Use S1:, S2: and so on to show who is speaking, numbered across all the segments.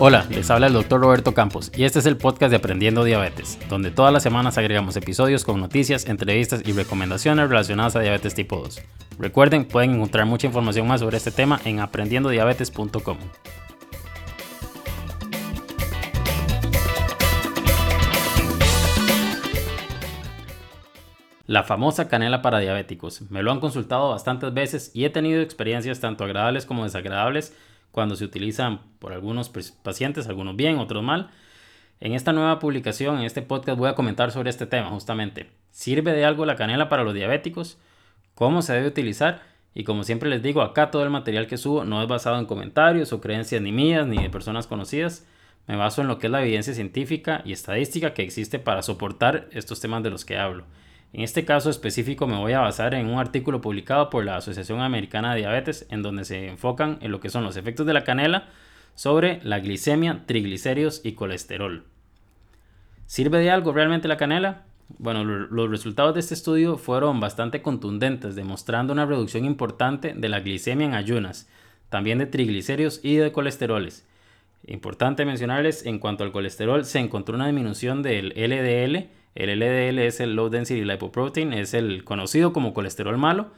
S1: Hola, les habla el doctor Roberto Campos y este es el podcast de Aprendiendo Diabetes, donde todas las semanas agregamos episodios con noticias, entrevistas y recomendaciones relacionadas a diabetes tipo 2. Recuerden, pueden encontrar mucha información más sobre este tema en aprendiendodiabetes.com. La famosa canela para diabéticos. Me lo han consultado bastantes veces y he tenido experiencias tanto agradables como desagradables cuando se utilizan por algunos pacientes, algunos bien, otros mal. En esta nueva publicación, en este podcast, voy a comentar sobre este tema justamente. ¿Sirve de algo la canela para los diabéticos? ¿Cómo se debe utilizar? Y como siempre les digo, acá todo el material que subo no es basado en comentarios o creencias ni mías ni de personas conocidas. Me baso en lo que es la evidencia científica y estadística que existe para soportar estos temas de los que hablo. En este caso específico me voy a basar en un artículo publicado por la Asociación Americana de Diabetes en donde se enfocan en lo que son los efectos de la canela sobre la glicemia, triglicéridos y colesterol. ¿Sirve de algo realmente la canela? Bueno, los resultados de este estudio fueron bastante contundentes, demostrando una reducción importante de la glicemia en ayunas, también de triglicéridos y de colesteroles. Importante mencionarles, en cuanto al colesterol, se encontró una disminución del LDL, el LDL es el Low Density Lipoprotein, es el conocido como colesterol malo,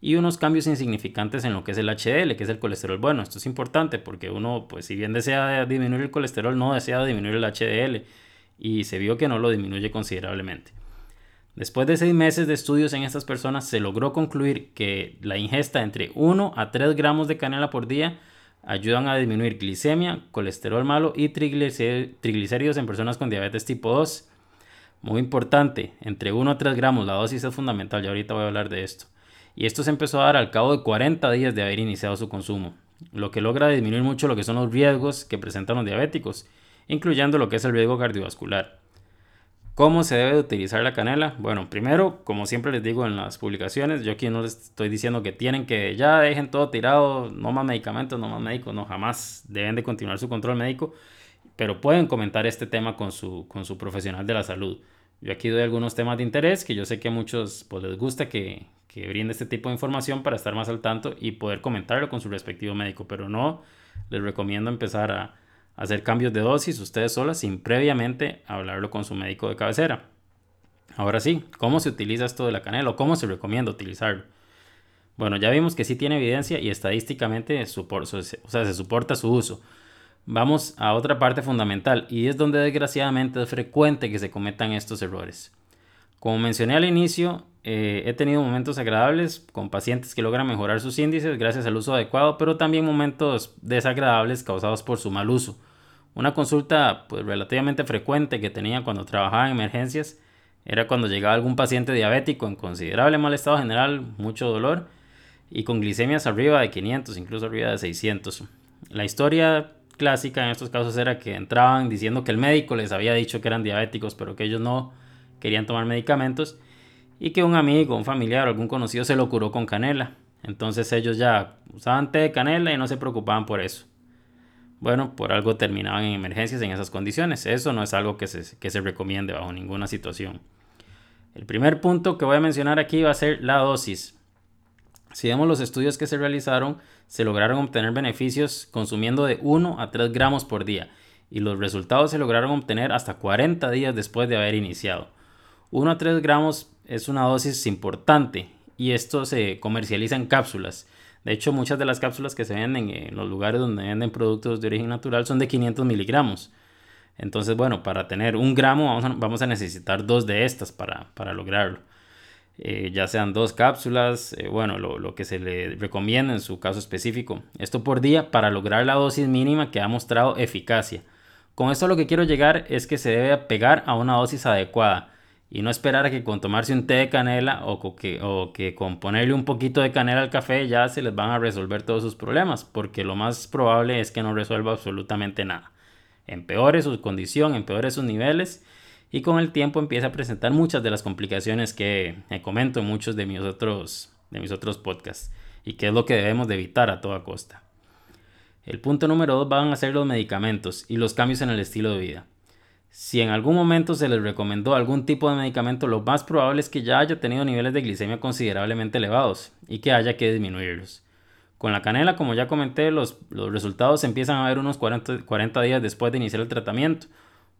S1: y unos cambios insignificantes en lo que es el HDL, que es el colesterol bueno. Esto es importante porque uno, pues si bien desea disminuir el colesterol, no desea disminuir el HDL, y se vio que no lo disminuye considerablemente. Después de seis meses de estudios en estas personas, se logró concluir que la ingesta entre 1 a 3 gramos de canela por día ayudan a disminuir glicemia, colesterol malo y triglicéridos en personas con diabetes tipo 2 muy importante, entre 1 a 3 gramos la dosis es fundamental, y ahorita voy a hablar de esto. Y esto se empezó a dar al cabo de 40 días de haber iniciado su consumo, lo que logra disminuir mucho lo que son los riesgos que presentan los diabéticos, incluyendo lo que es el riesgo cardiovascular. ¿Cómo se debe utilizar la canela? Bueno, primero, como siempre les digo en las publicaciones, yo aquí no les estoy diciendo que tienen que ya dejen todo tirado, no más medicamentos, no más médicos, no, jamás deben de continuar su control médico, pero pueden comentar este tema con su, con su profesional de la salud. Yo aquí doy algunos temas de interés que yo sé que a muchos pues, les gusta que, que brinde este tipo de información para estar más al tanto y poder comentarlo con su respectivo médico, pero no les recomiendo empezar a, hacer cambios de dosis ustedes solas sin previamente hablarlo con su médico de cabecera. Ahora sí, ¿cómo se utiliza esto de la canela o cómo se recomienda utilizarlo? Bueno, ya vimos que sí tiene evidencia y estadísticamente se soporta su uso. Vamos a otra parte fundamental y es donde desgraciadamente es frecuente que se cometan estos errores. Como mencioné al inicio, eh, he tenido momentos agradables con pacientes que logran mejorar sus índices gracias al uso adecuado, pero también momentos desagradables causados por su mal uso. Una consulta pues, relativamente frecuente que tenía cuando trabajaba en emergencias era cuando llegaba algún paciente diabético en considerable mal estado general, mucho dolor y con glicemias arriba de 500, incluso arriba de 600. La historia clásica en estos casos era que entraban diciendo que el médico les había dicho que eran diabéticos, pero que ellos no querían tomar medicamentos y que un amigo, un familiar o algún conocido se lo curó con canela. Entonces ellos ya usaban té de canela y no se preocupaban por eso. Bueno, por algo terminaban en emergencias en esas condiciones. Eso no es algo que se, que se recomiende bajo ninguna situación. El primer punto que voy a mencionar aquí va a ser la dosis. Si vemos los estudios que se realizaron, se lograron obtener beneficios consumiendo de 1 a 3 gramos por día y los resultados se lograron obtener hasta 40 días después de haber iniciado. 1 a 3 gramos es una dosis importante y esto se comercializa en cápsulas. De hecho, muchas de las cápsulas que se venden en los lugares donde venden productos de origen natural son de 500 miligramos. Entonces, bueno, para tener un gramo vamos a, necesitar dos de estas para lograrlo. Eh, ya sean dos cápsulas, eh, bueno, lo, que se le recomienda en su caso específico. Esto por día para lograr la dosis mínima que ha mostrado eficacia. Con esto lo que quiero llegar es que se debe pegar a una dosis adecuada y no esperar a que con tomarse un té de canela o que, o que con ponerle un poquito de canela al café ya se les van a resolver todos sus problemas, porque lo más probable es que no resuelva absolutamente nada. Empeore su condición, empeore sus niveles y con el tiempo empieza a presentar muchas de las complicaciones que comento en muchos de mis otros, de mis otros podcasts y que es lo que debemos de evitar a toda costa. El punto número dos van a ser los medicamentos y los cambios en el estilo de vida. Si en algún momento se les recomendó algún tipo de medicamento, lo más probable es que ya haya tenido niveles de glicemia considerablemente elevados y que haya que disminuirlos. Con la canela, como ya comenté, los, los resultados empiezan a ver unos 40, 40 días después de iniciar el tratamiento.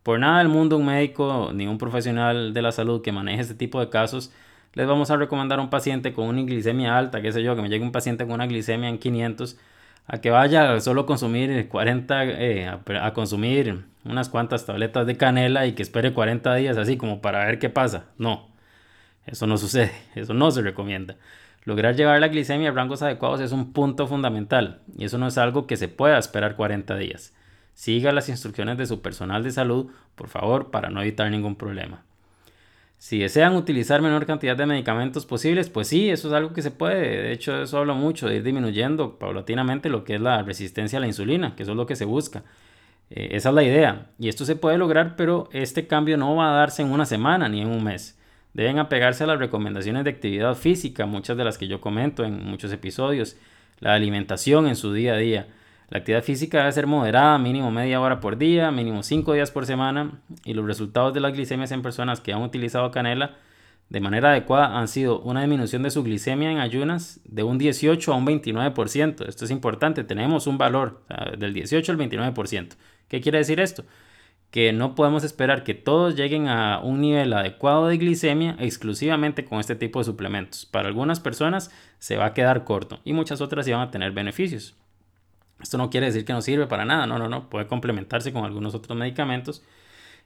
S1: Por nada del mundo un médico ni un profesional de la salud que maneje este tipo de casos les vamos a recomendar a un paciente con una glicemia alta, qué sé yo, que me llegue un paciente con una glicemia en 500, a que vaya solo a consumir 40, eh, a, consumir unas cuantas tabletas de canela y que espere 40 días así como para ver qué pasa. No, eso no sucede, eso no se recomienda. Lograr llevar la glicemia a rangos adecuados es un punto fundamental y eso no es algo que se pueda esperar 40 días. Siga las instrucciones de su personal de salud, por favor, para no evitar ningún problema. Si desean utilizar menor cantidad de medicamentos posibles, pues sí, eso es algo que se puede. De hecho, eso habla mucho de ir disminuyendo paulatinamente lo que es la resistencia a la insulina, que eso es lo que se busca. Eh, esa es la idea. Y esto se puede lograr, pero este cambio no va a darse en una semana ni en un mes. Deben apegarse a las recomendaciones de actividad física, muchas de las que yo comento en muchos episodios, la alimentación en su día a día la actividad física debe ser moderada, mínimo media hora por día, mínimo 5 días por semana, y los resultados de las glicemias en personas que han utilizado canela de manera adecuada han sido una disminución de su glicemia en ayunas de un 18 a un 29%. Esto es importante, tenemos un valor del 18 al 29%. ¿Qué quiere decir esto? Que no podemos esperar que todos lleguen a un nivel adecuado de glicemia exclusivamente con este tipo de suplementos. Para algunas personas se va a quedar corto y muchas otras sí van a tener beneficios. Esto no quiere decir que no sirve para nada, no, no, no, puede complementarse con algunos otros medicamentos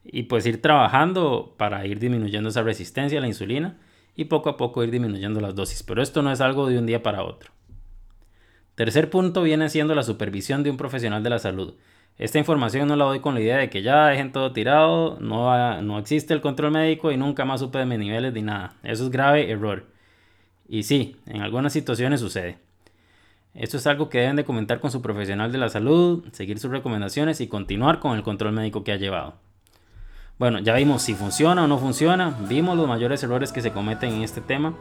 S1: y pues ir trabajando para ir disminuyendo esa resistencia a la insulina y poco a poco ir disminuyendo las dosis, pero esto no es algo de un día para otro. Tercer punto viene siendo la supervisión de un profesional de la salud. Esta información no la doy con la idea de que ya dejen todo tirado, no, no existe el control médico y nunca más supe de mis niveles ni nada. Eso es grave error. Y sí, en algunas situaciones sucede. Esto es algo que deben de comentar con su profesional de la salud, seguir sus recomendaciones y continuar con el control médico que ha llevado. Bueno, ya vimos si funciona o no funciona, vimos los mayores errores que se cometen en este tema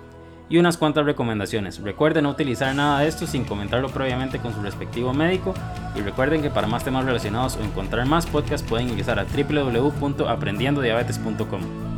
S1: y unas cuantas recomendaciones. Recuerden no utilizar nada de esto sin comentarlo previamente con su respectivo médico y recuerden que para más temas relacionados o encontrar más podcasts pueden ingresar a www.aprendiendodiabetes.com.